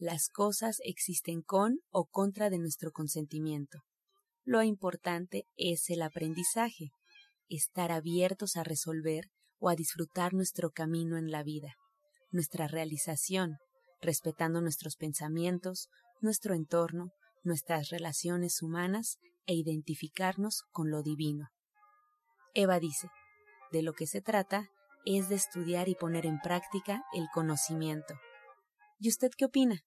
Las cosas existen con o contra de nuestro consentimiento. Lo importante es el aprendizaje, estar abiertos a resolver o a disfrutar nuestro camino en la vida, nuestra realización, respetando nuestros pensamientos, nuestro entorno, nuestras relaciones humanas e identificarnos con lo divino. Eva dice, de lo que se trata es de estudiar y poner en práctica el conocimiento. ¿Y usted qué opina?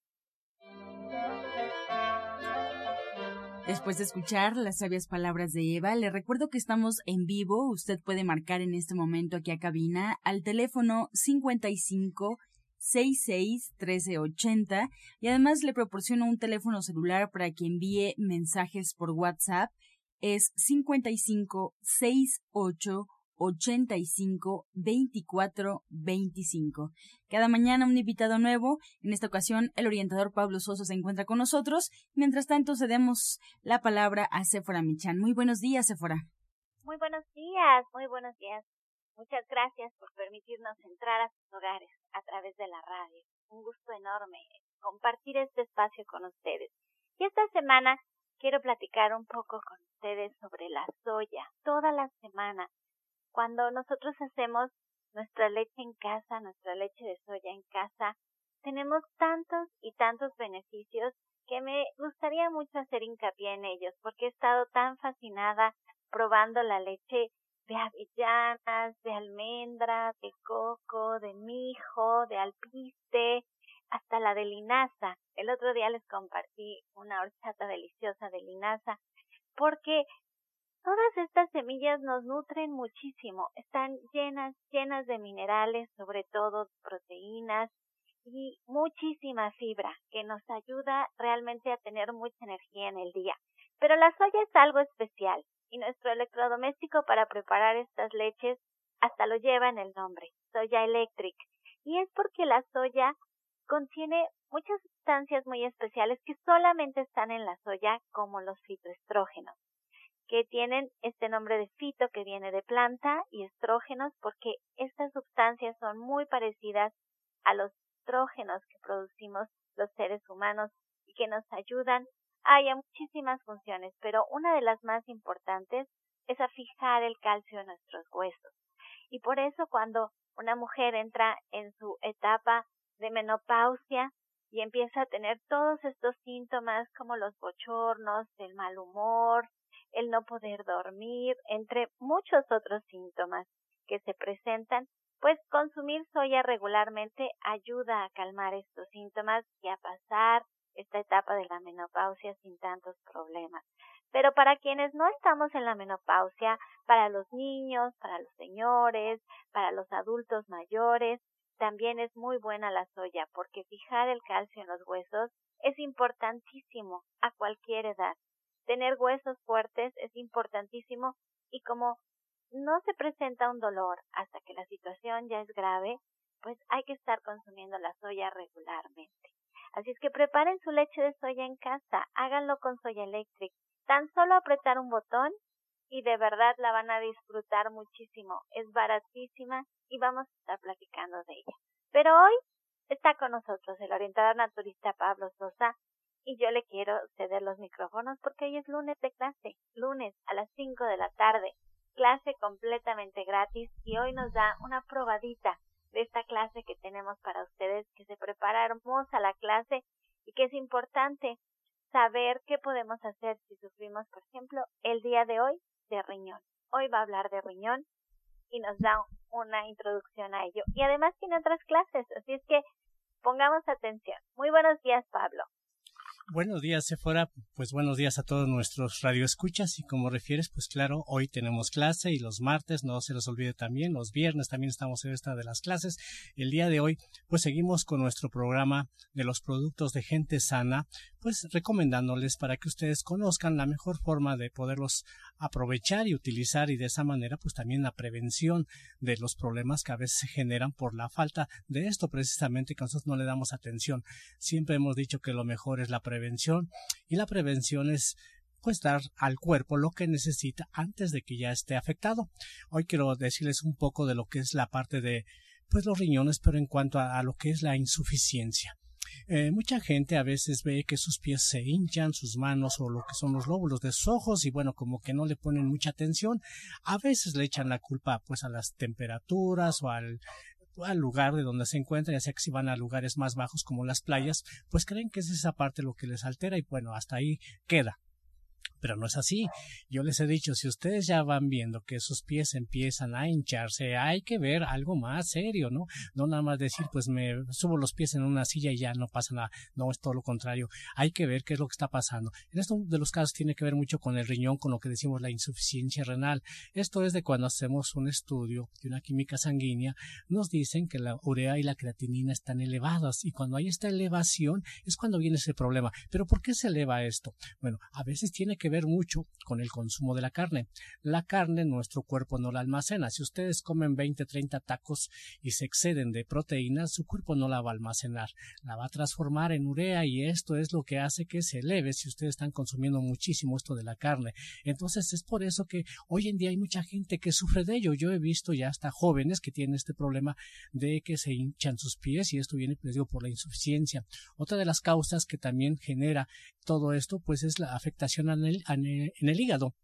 Después de escuchar las sabias palabras de Eva, le recuerdo que estamos en vivo. Usted puede marcar en este momento aquí a cabina al teléfono 55 66 1380 y además le proporciono un teléfono celular para que envíe mensajes por WhatsApp. Es 55 68 85 24 25. Cada mañana un invitado nuevo. En esta ocasión, el orientador Pablo Soso se encuentra con nosotros. Mientras tanto, cedemos la palabra a Sephora Michan. Muy buenos días, Sephora. Muy buenos días, muy buenos días. Muchas gracias por permitirnos entrar a sus hogares a través de la radio. Un gusto enorme compartir este espacio con ustedes. Y esta semana quiero platicar un poco con ustedes sobre la soya. Toda la semana cuando nosotros hacemos nuestra leche en casa, nuestra leche de soya en casa, tenemos tantos y tantos beneficios que me gustaría mucho hacer hincapié en ellos, porque he estado tan fascinada probando la leche de avellanas, de almendra, de coco, de mijo, de alpiste, hasta la de linaza. El otro día les compartí una horchata deliciosa de linaza, porque Todas estas semillas nos nutren muchísimo, están llenas, llenas de minerales, sobre todo proteínas y muchísima fibra que nos ayuda realmente a tener mucha energía en el día. Pero la soya es algo especial y nuestro electrodoméstico para preparar estas leches hasta lo lleva en el nombre, soya electric. Y es porque la soya contiene muchas sustancias muy especiales que solamente están en la soya como los fitoestrógenos que tienen este nombre de fito que viene de planta y estrógenos porque estas sustancias son muy parecidas a los estrógenos que producimos los seres humanos y que nos ayudan hay muchísimas funciones, pero una de las más importantes es a fijar el calcio en nuestros huesos. Y por eso cuando una mujer entra en su etapa de menopausia y empieza a tener todos estos síntomas como los bochornos, el mal humor, el no poder dormir, entre muchos otros síntomas que se presentan, pues consumir soya regularmente ayuda a calmar estos síntomas y a pasar esta etapa de la menopausia sin tantos problemas. Pero para quienes no estamos en la menopausia, para los niños, para los señores, para los adultos mayores, también es muy buena la soya porque fijar el calcio en los huesos es importantísimo a cualquier edad tener huesos fuertes es importantísimo y como no se presenta un dolor hasta que la situación ya es grave, pues hay que estar consumiendo la soya regularmente. Así es que preparen su leche de soya en casa, háganlo con soya electric. Tan solo apretar un botón y de verdad la van a disfrutar muchísimo. Es baratísima y vamos a estar platicando de ella. Pero hoy está con nosotros el orientador naturista Pablo Sosa, y yo le quiero ceder los micrófonos porque hoy es lunes de clase, lunes a las 5 de la tarde, clase completamente gratis y hoy nos da una probadita de esta clase que tenemos para ustedes, que se prepara hermosa la clase y que es importante saber qué podemos hacer si sufrimos, por ejemplo, el día de hoy de riñón. Hoy va a hablar de riñón y nos da una introducción a ello. Y además tiene otras clases, así es que pongamos atención. Muy buenos días, Pablo. Buenos días, Sephora. Pues buenos días a todos nuestros radioescuchas. Y como refieres, pues claro, hoy tenemos clase y los martes, no se los olvide también, los viernes también estamos en esta de las clases. El día de hoy, pues seguimos con nuestro programa de los productos de gente sana, pues recomendándoles para que ustedes conozcan la mejor forma de poderlos aprovechar y utilizar y de esa manera, pues también la prevención de los problemas que a veces se generan por la falta de esto precisamente que nosotros no le damos atención. Siempre hemos dicho que lo mejor es la prevención prevención y la prevención es pues dar al cuerpo lo que necesita antes de que ya esté afectado. Hoy quiero decirles un poco de lo que es la parte de pues los riñones, pero en cuanto a, lo que es la insuficiencia. Eh, mucha gente a veces ve que sus pies se hinchan, sus manos o lo que son los lóbulos de sus ojos y bueno, como que no le ponen mucha atención. A veces le echan la culpa pues a las temperaturas o al al lugar de donde se encuentran, ya sea que si van a lugares más bajos como las playas, pues creen que es esa parte lo que les altera y bueno, hasta ahí queda pero no es así. Yo les he dicho, si ustedes ya van viendo que sus pies empiezan a hincharse, hay que ver algo más serio, ¿no? No nada más decir, pues me subo los pies en una silla y ya no pasa nada. No, es todo lo contrario. Hay que ver qué es lo que está pasando. En esto de los casos tiene que ver mucho con el riñón, con lo que decimos la insuficiencia renal. Esto es de cuando hacemos un estudio de una química sanguínea, nos dicen que la urea y la creatinina están elevadas y cuando hay esta elevación es cuando viene ese problema. Pero ¿por qué se eleva esto? Bueno, a veces tiene que ver mucho con el consumo de la carne. La carne nuestro cuerpo no la almacena. Si ustedes comen 20, 30 tacos y se exceden de proteínas, su cuerpo no la va a almacenar. La va a transformar en urea y esto es lo que hace que se eleve si ustedes están consumiendo muchísimo esto de la carne. Entonces es por eso que hoy en día hay mucha gente que sufre de ello. Yo he visto ya hasta jóvenes que tienen este problema de que se hinchan sus pies y esto viene, les por la insuficiencia. Otra de las causas que también genera todo esto, pues es la afectación en el, en el hígado.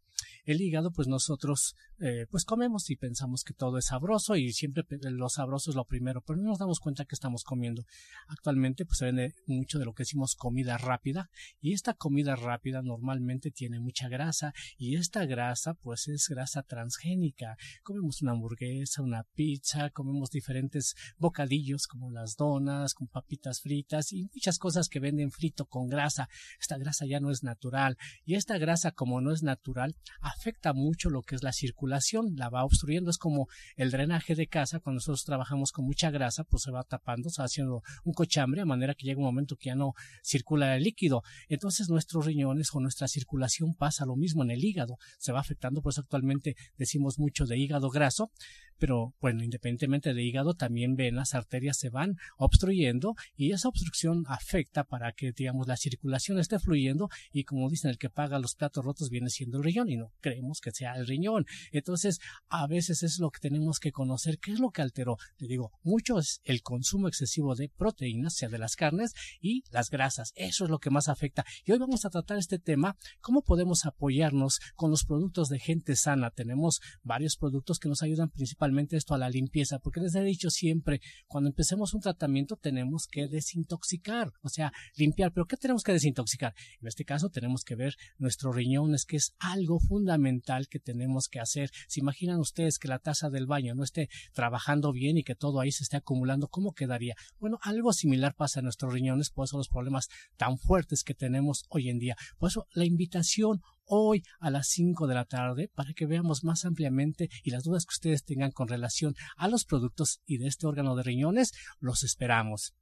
El hígado, pues nosotros eh, pues comemos y pensamos que todo es sabroso y siempre lo sabroso es lo primero, pero no nos damos cuenta que estamos comiendo. Actualmente pues se vende mucho de lo que decimos comida rápida y esta comida rápida normalmente tiene mucha grasa y esta grasa pues es grasa transgénica. Comemos una hamburguesa, una pizza, comemos diferentes bocadillos como las donas, con papitas fritas y muchas cosas que venden frito con grasa. Esta grasa ya no es natural y esta grasa como no es natural afecta mucho lo que es la circulación, la va obstruyendo, es como el drenaje de casa, cuando nosotros trabajamos con mucha grasa, pues se va tapando, se va haciendo un cochambre, a manera que llega un momento que ya no circula el líquido. Entonces nuestros riñones o nuestra circulación pasa lo mismo en el hígado, se va afectando, pues actualmente decimos mucho de hígado graso, pero bueno, independientemente de hígado, también venas, arterias se van obstruyendo y esa obstrucción afecta para que, digamos, la circulación esté fluyendo y como dicen, el que paga los platos rotos viene siendo el riñón y no creemos que sea el riñón. Entonces, a veces es lo que tenemos que conocer, qué es lo que alteró. Le digo, mucho es el consumo excesivo de proteínas, sea de las carnes y las grasas. Eso es lo que más afecta. Y hoy vamos a tratar este tema, cómo podemos apoyarnos con los productos de gente sana. Tenemos varios productos que nos ayudan principalmente esto a la limpieza, porque les he dicho siempre, cuando empecemos un tratamiento tenemos que desintoxicar, o sea, limpiar, pero ¿qué tenemos que desintoxicar? En este caso tenemos que ver nuestros riñones, que es algo fundamental que tenemos que hacer. ¿Se imaginan ustedes que la taza del baño no esté trabajando bien y que todo ahí se esté acumulando? ¿Cómo quedaría? Bueno, algo similar pasa en nuestros riñones, por eso los problemas tan fuertes que tenemos hoy en día. Por eso la invitación hoy a las 5 de la tarde para que veamos más ampliamente y las dudas que ustedes tengan con relación a los productos y de este órgano de riñones, los esperamos.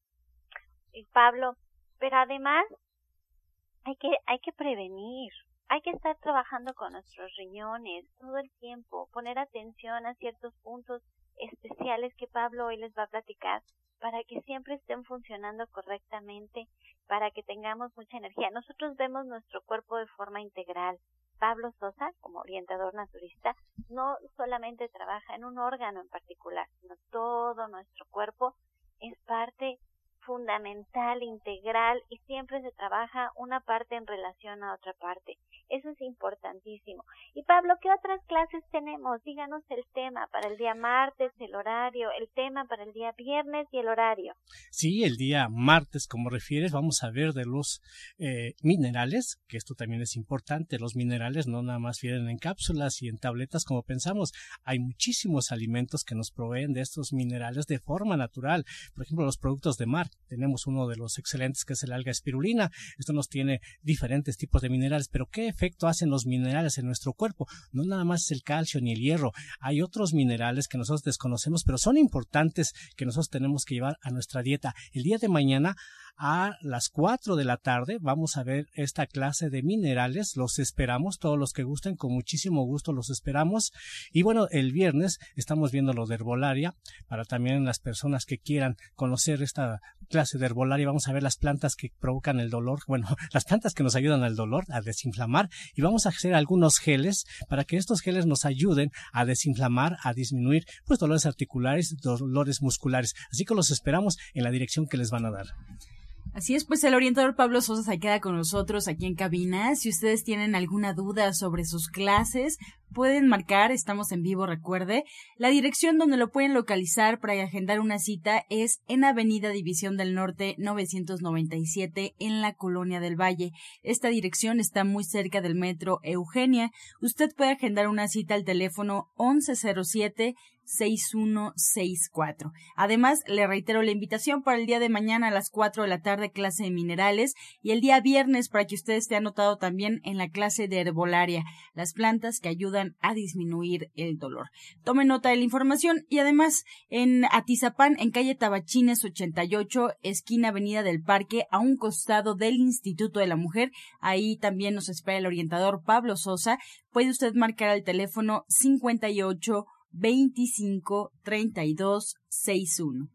Pablo, pero además hay que, hay que prevenir, hay que estar trabajando con nuestros riñones todo el tiempo, poner atención a ciertos puntos especiales que Pablo hoy les va a platicar para que siempre estén funcionando correctamente, para que tengamos mucha energía. Nosotros vemos nuestro cuerpo de forma integral. Pablo Sosa, como orientador naturista, no solamente trabaja en un órgano en particular, sino todo nuestro cuerpo es parte fundamental, integral y siempre se trabaja una parte en relación a otra parte. Eso es importantísimo. Y Pablo, ¿qué otras clases tenemos? Díganos el tema para el día martes, el horario, el tema para el día viernes y el horario. Sí, el día martes, como refieres, vamos a ver de los eh, minerales, que esto también es importante. Los minerales no nada más vienen en cápsulas y en tabletas como pensamos. Hay muchísimos alimentos que nos proveen de estos minerales de forma natural. Por ejemplo, los productos de mar. Tenemos uno de los excelentes que es el alga espirulina. Esto nos tiene diferentes tipos de minerales, pero ¿qué efecto hacen los minerales en nuestro cuerpo? No nada más es el calcio ni el hierro. Hay otros minerales que nosotros desconocemos, pero son importantes que nosotros tenemos que llevar a nuestra dieta. El día de mañana a las 4 de la tarde vamos a ver esta clase de minerales. Los esperamos, todos los que gusten, con muchísimo gusto los esperamos. Y bueno, el viernes estamos viendo lo de herbolaria para también las personas que quieran conocer esta clase de herbolaria. Vamos a ver las plantas que provocan el dolor, bueno, las plantas que nos ayudan al dolor, a desinflamar. Y vamos a hacer algunos geles para que estos geles nos ayuden a desinflamar, a disminuir pues dolores articulares, dolores musculares. Así que los esperamos en la dirección que les van a dar. Así es, pues el orientador Pablo Sosa se queda con nosotros aquí en cabina. Si ustedes tienen alguna duda sobre sus clases, pueden marcar, estamos en vivo, recuerde. La dirección donde lo pueden localizar para agendar una cita es en Avenida División del Norte 997 en la Colonia del Valle. Esta dirección está muy cerca del metro Eugenia. Usted puede agendar una cita al teléfono 1107 6164. Además, le reitero la invitación para el día de mañana a las 4 de la tarde clase de minerales y el día viernes para que usted esté anotado también en la clase de herbolaria, las plantas que ayudan a disminuir el dolor. Tome nota de la información y además en Atizapán, en calle Tabachines 88, esquina Avenida del Parque, a un costado del Instituto de la Mujer, ahí también nos espera el orientador Pablo Sosa. Puede usted marcar al teléfono 58 25 32 61.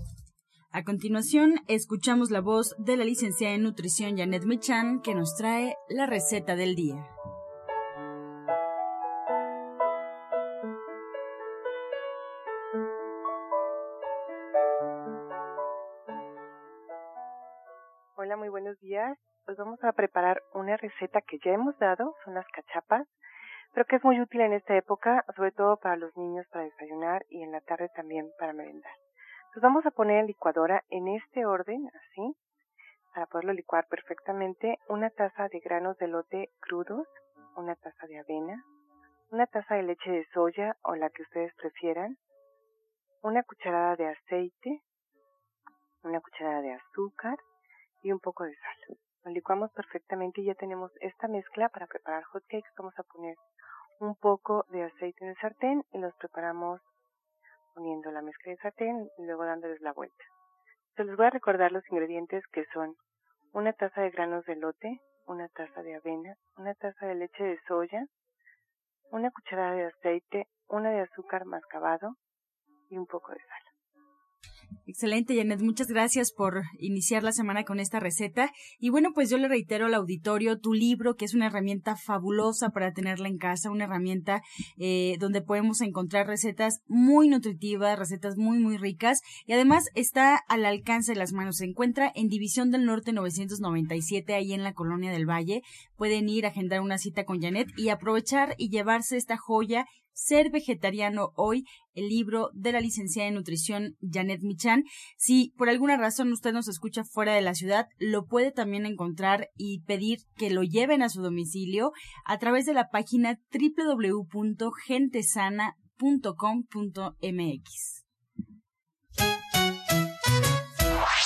A continuación, escuchamos la voz de la licenciada en nutrición Janet Michan, que nos trae la receta del día. Hola, muy buenos días. Pues vamos a preparar una receta que ya hemos dado, son las cachapas, pero que es muy útil en esta época, sobre todo para los niños para desayunar y en la tarde también para merendar. Entonces vamos a poner en licuadora en este orden, así, para poderlo licuar perfectamente, una taza de granos de lote crudos, una taza de avena, una taza de leche de soya o la que ustedes prefieran, una cucharada de aceite, una cucharada de azúcar y un poco de sal. Lo licuamos perfectamente y ya tenemos esta mezcla para preparar hot cakes. Vamos a poner un poco de aceite en el sartén y los preparamos poniendo la mezcla de sartén y luego dándoles la vuelta. Se les voy a recordar los ingredientes que son una taza de granos de lote, una taza de avena, una taza de leche de soya, una cucharada de aceite, una de azúcar mascabado y un poco de sal. Excelente, Janet. Muchas gracias por iniciar la semana con esta receta. Y bueno, pues yo le reitero al auditorio tu libro, que es una herramienta fabulosa para tenerla en casa, una herramienta eh, donde podemos encontrar recetas muy nutritivas, recetas muy, muy ricas. Y además está al alcance de las manos. Se encuentra en División del Norte 997, ahí en la Colonia del Valle. Pueden ir a agendar una cita con Janet y aprovechar y llevarse esta joya ser vegetariano hoy, el libro de la licenciada en nutrición Janet Michan. Si por alguna razón usted nos escucha fuera de la ciudad, lo puede también encontrar y pedir que lo lleven a su domicilio a través de la página www.gentesana.com.mx.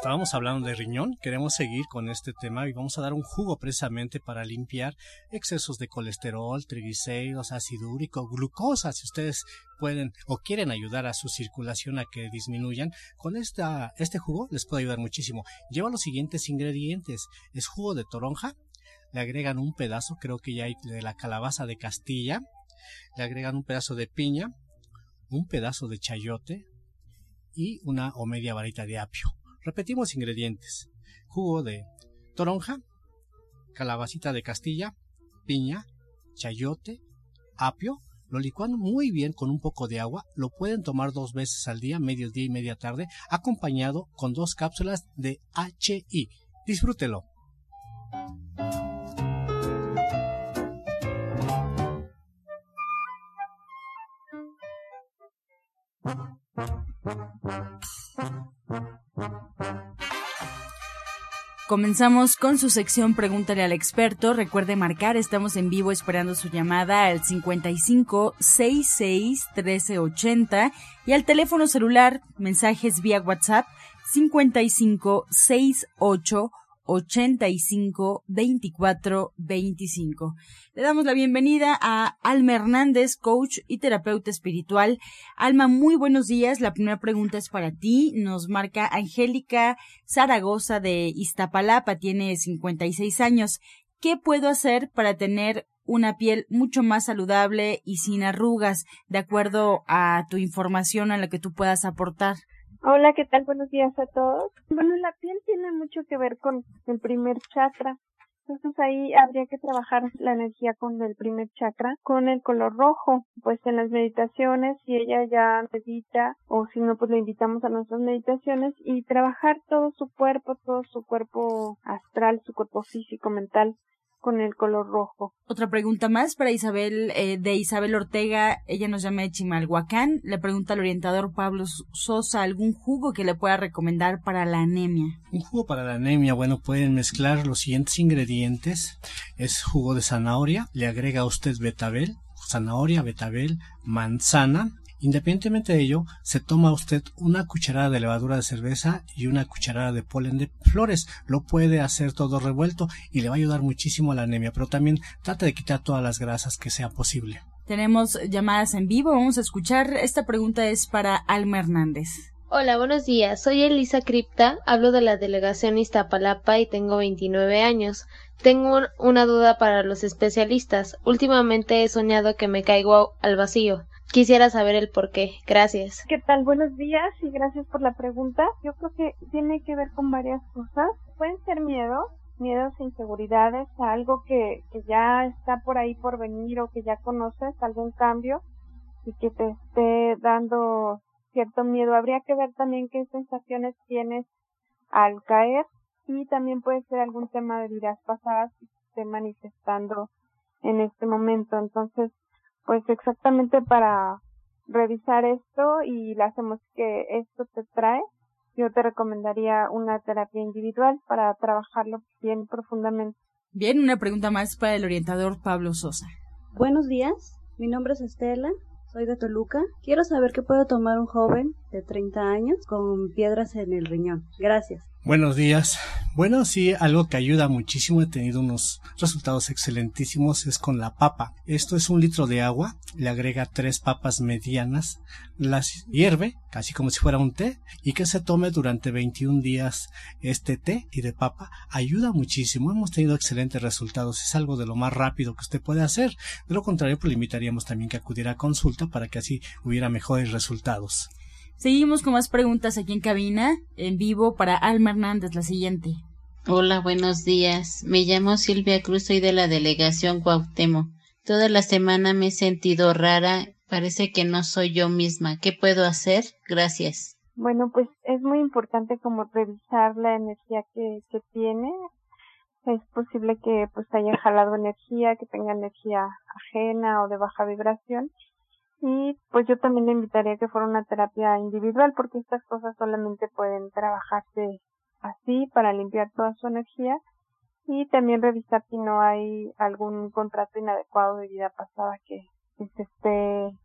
Estábamos hablando de riñón, queremos seguir con este tema y vamos a dar un jugo precisamente para limpiar excesos de colesterol, triglicéridos, ácido úrico, glucosa, si ustedes pueden o quieren ayudar a su circulación a que disminuyan, con esta, este jugo les puede ayudar muchísimo. Lleva los siguientes ingredientes, es jugo de toronja, le agregan un pedazo, creo que ya hay de la calabaza de Castilla, le agregan un pedazo de piña, un pedazo de chayote y una o media varita de apio. Repetimos ingredientes. Jugo de toronja, calabacita de Castilla, piña, chayote, apio. Lo licuan muy bien con un poco de agua. Lo pueden tomar dos veces al día, mediodía y media tarde, acompañado con dos cápsulas de HI. Disfrútelo. Comenzamos con su sección Pregúntale al experto. Recuerde marcar, estamos en vivo esperando su llamada al 55 66 1380 y al teléfono celular mensajes vía WhatsApp 55 68 85 24 25. Le damos la bienvenida a Alma Hernández, coach y terapeuta espiritual. Alma, muy buenos días. La primera pregunta es para ti. Nos marca Angélica Zaragoza de Iztapalapa, tiene 56 años. ¿Qué puedo hacer para tener una piel mucho más saludable y sin arrugas, de acuerdo a tu información a la que tú puedas aportar? Hola, ¿qué tal? Buenos días a todos. Bueno, la piel tiene mucho que ver con el primer chakra. Entonces ahí habría que trabajar la energía con el primer chakra, con el color rojo. Pues en las meditaciones, si ella ya medita o si no, pues le invitamos a nuestras meditaciones y trabajar todo su cuerpo, todo su cuerpo astral, su cuerpo físico, mental, con el color rojo. Otra pregunta más para Isabel, eh, de Isabel Ortega, ella nos llama de Chimalhuacán, le pregunta al orientador Pablo Sosa, ¿algún jugo que le pueda recomendar para la anemia? Un jugo para la anemia, bueno, pueden mezclar los siguientes ingredientes, es jugo de zanahoria, le agrega a usted betabel, zanahoria, betabel, manzana, Independientemente de ello, se toma usted una cucharada de levadura de cerveza y una cucharada de polen de flores. Lo puede hacer todo revuelto y le va a ayudar muchísimo a la anemia, pero también trata de quitar todas las grasas que sea posible. Tenemos llamadas en vivo, vamos a escuchar. Esta pregunta es para Alma Hernández. Hola, buenos días. Soy Elisa Cripta, hablo de la delegación Iztapalapa y tengo 29 años. Tengo una duda para los especialistas. Últimamente he soñado que me caigo al vacío. Quisiera saber el por qué. Gracias. ¿Qué tal? Buenos días y gracias por la pregunta. Yo creo que tiene que ver con varias cosas. Pueden ser miedos, miedos e inseguridades algo que, que ya está por ahí por venir o que ya conoces, algún cambio y que te esté dando cierto miedo. Habría que ver también qué sensaciones tienes al caer y también puede ser algún tema de vidas pasadas que esté manifestando en este momento. Entonces, pues exactamente para revisar esto y las hacemos que esto te trae, yo te recomendaría una terapia individual para trabajarlo bien profundamente. Bien, una pregunta más para el orientador Pablo Sosa. Buenos días, mi nombre es Estela, soy de Toluca. Quiero saber qué puede tomar un joven de 30 años con piedras en el riñón. Gracias. Buenos días. Bueno, sí, algo que ayuda muchísimo, he tenido unos resultados excelentísimos, es con la papa. Esto es un litro de agua, le agrega tres papas medianas, las hierve, casi como si fuera un té, y que se tome durante 21 días este té y de papa. Ayuda muchísimo, hemos tenido excelentes resultados, es algo de lo más rápido que usted puede hacer. De lo contrario, pues le invitaríamos también que acudiera a consulta para que así hubiera mejores resultados. Seguimos con más preguntas aquí en cabina, en vivo para Alma Hernández, la siguiente. Hola, buenos días. Me llamo Silvia Cruz, soy de la delegación Cuauhtémoc. Toda la semana me he sentido rara, parece que no soy yo misma. ¿Qué puedo hacer? Gracias. Bueno, pues es muy importante como revisar la energía que, que tiene. Es posible que pues haya jalado energía, que tenga energía ajena o de baja vibración. Y pues yo también le invitaría a que fuera una terapia individual porque estas cosas solamente pueden trabajarse así para limpiar toda su energía y también revisar si no hay algún contrato inadecuado de vida pasada que, que se esté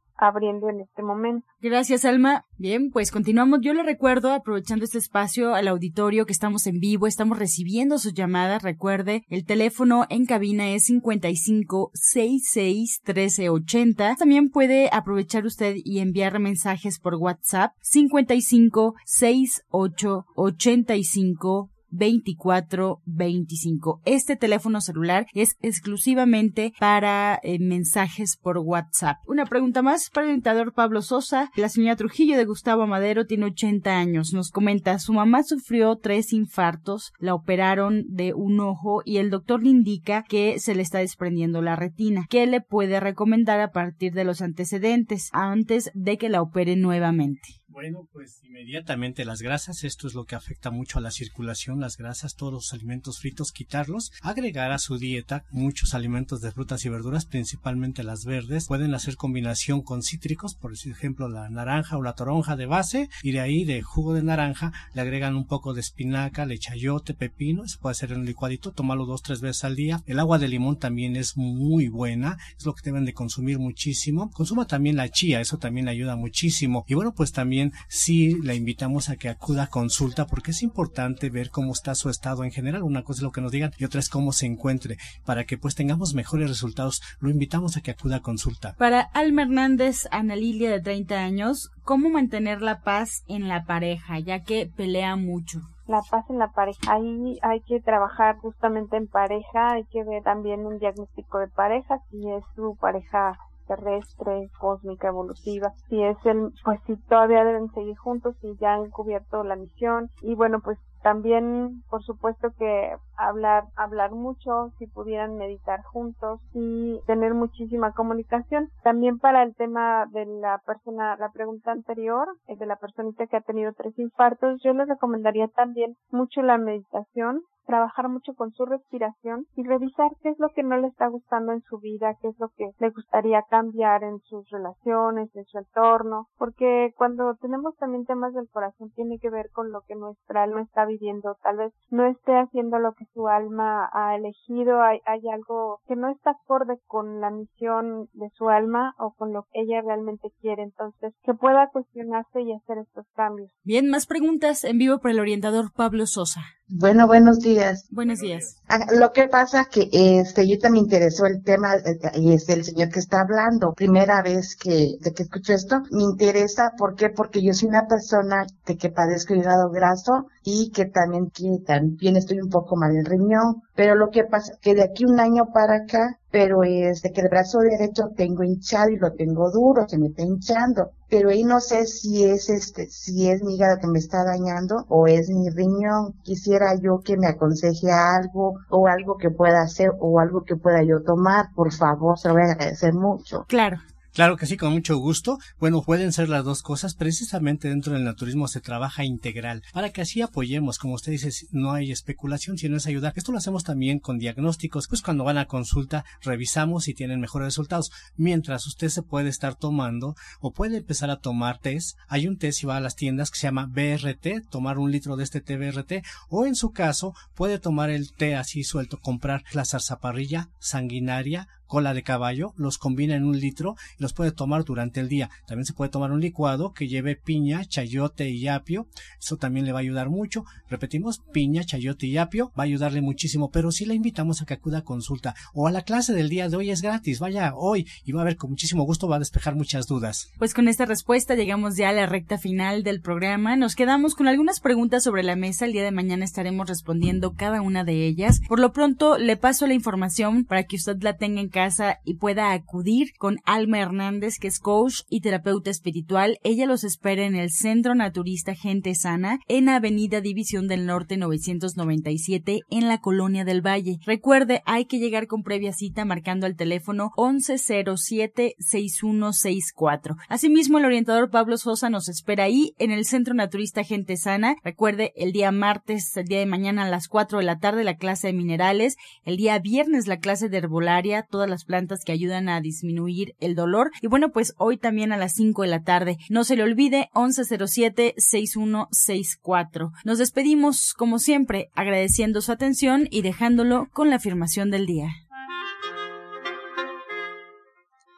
este. Gracias, Alma. Bien, pues continuamos. Yo le recuerdo, aprovechando este espacio al auditorio que estamos en vivo, estamos recibiendo sus llamadas. Recuerde, el teléfono en cabina es 55 66 1380. También puede aprovechar usted y enviar mensajes por WhatsApp 55 68 85 2425. Este teléfono celular es exclusivamente para eh, mensajes por WhatsApp. Una pregunta más para el orientador Pablo Sosa. La señora Trujillo de Gustavo Madero tiene 80 años. Nos comenta, su mamá sufrió tres infartos, la operaron de un ojo y el doctor le indica que se le está desprendiendo la retina. ¿Qué le puede recomendar a partir de los antecedentes antes de que la opere nuevamente? Bueno, pues inmediatamente las grasas, esto es lo que afecta mucho a la circulación, las grasas, todos los alimentos fritos, quitarlos, agregar a su dieta muchos alimentos de frutas y verduras, principalmente las verdes, pueden hacer combinación con cítricos, por ejemplo la naranja o la toronja de base, y de ahí de jugo de naranja le agregan un poco de espinaca, lechayote, pepino, se puede hacer en un licuadito, tomarlo dos, tres veces al día. El agua de limón también es muy buena, es lo que deben de consumir muchísimo. Consuma también la chía, eso también ayuda muchísimo. Y bueno, pues también sí la invitamos a que acuda a consulta porque es importante ver cómo está su estado en general. Una cosa es lo que nos digan y otra es cómo se encuentre. Para que pues tengamos mejores resultados, lo invitamos a que acuda a consulta. Para Alma Hernández, Ana Lilia de 30 años, ¿cómo mantener la paz en la pareja ya que pelea mucho? la paz en la pareja. Ahí hay que trabajar justamente en pareja, hay que ver también un diagnóstico de pareja, si es su pareja terrestre, cósmica, evolutiva, si es el, pues si todavía deben seguir juntos, si ya han cubierto la misión. Y bueno, pues también, por supuesto que hablar, hablar mucho, si pudieran meditar juntos y tener muchísima comunicación. También para el tema de la persona, la pregunta anterior, eh, de la personita que ha tenido tres infartos, yo les recomendaría también mucho la meditación, trabajar mucho con su respiración y revisar qué es lo que no le está gustando en su vida, qué es lo que le gustaría cambiar en sus relaciones, en su entorno, porque cuando tenemos también temas del corazón tiene que ver con lo que nuestra alma está viviendo, tal vez no esté haciendo lo que su alma ha elegido, hay, hay algo que no está acorde con la misión de su alma o con lo que ella realmente quiere, entonces que pueda cuestionarse y hacer estos cambios. Bien, más preguntas en vivo por el orientador Pablo Sosa. Bueno, buenos días. Buenos días. Ah, Lo que pasa que este, yo también me interesó el tema eh, y es el señor que está hablando. Primera vez que, de que escucho esto, me interesa, ¿por qué? Porque yo soy una persona de que padezco hígado graso y que también, que también estoy un poco mal el riñón. Pero lo que pasa que de aquí un año para acá, pero es de que el brazo derecho tengo hinchado y lo tengo duro, se me está hinchando. Pero ahí no sé si es este, si es mi hígado que me está dañando o es mi riñón. Quisiera yo que me aconseje algo o algo que pueda hacer o algo que pueda yo tomar. Por favor, se lo voy a agradecer mucho. Claro. Claro que sí, con mucho gusto. Bueno, pueden ser las dos cosas. Precisamente dentro del naturismo se trabaja integral para que así apoyemos. Como usted dice, no hay especulación, sino es ayudar. Esto lo hacemos también con diagnósticos. Pues cuando van a consulta, revisamos si tienen mejores resultados. Mientras usted se puede estar tomando o puede empezar a tomar test. Hay un test si va a las tiendas que se llama BRT, tomar un litro de este té BRT. O en su caso, puede tomar el té así suelto, comprar la zarzaparrilla sanguinaria cola de caballo, los combina en un litro y los puede tomar durante el día. También se puede tomar un licuado que lleve piña, chayote y apio. Eso también le va a ayudar mucho. Repetimos, piña, chayote y apio. Va a ayudarle muchísimo, pero sí le invitamos a que acuda a consulta o a la clase del día de hoy es gratis. Vaya hoy y va a ver con muchísimo gusto, va a despejar muchas dudas. Pues con esta respuesta llegamos ya a la recta final del programa. Nos quedamos con algunas preguntas sobre la mesa. El día de mañana estaremos respondiendo cada una de ellas. Por lo pronto, le paso la información para que usted la tenga en casa y pueda acudir con Alma Hernández, que es coach y terapeuta espiritual. Ella los espera en el Centro Naturista Gente Sana, en Avenida División del Norte 997, en la Colonia del Valle. Recuerde, hay que llegar con previa cita marcando el teléfono 1107-6164. Asimismo, el orientador Pablo Sosa nos espera ahí en el Centro Naturista Gente Sana. Recuerde, el día martes, el día de mañana a las 4 de la tarde, la clase de minerales. El día viernes, la clase de herbolaria, todas las plantas que ayudan a disminuir el dolor. Y bueno, pues hoy también a las 5 de la tarde. No se le olvide, 1107-6164. Nos despedimos, como siempre, agradeciendo su atención y dejándolo con la afirmación del día.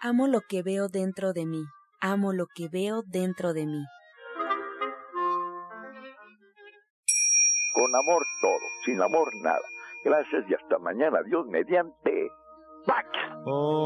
Amo lo que veo dentro de mí. Amo lo que veo dentro de mí. Con amor todo, sin amor nada. Gracias y hasta mañana. Dios mediante. back. Oh.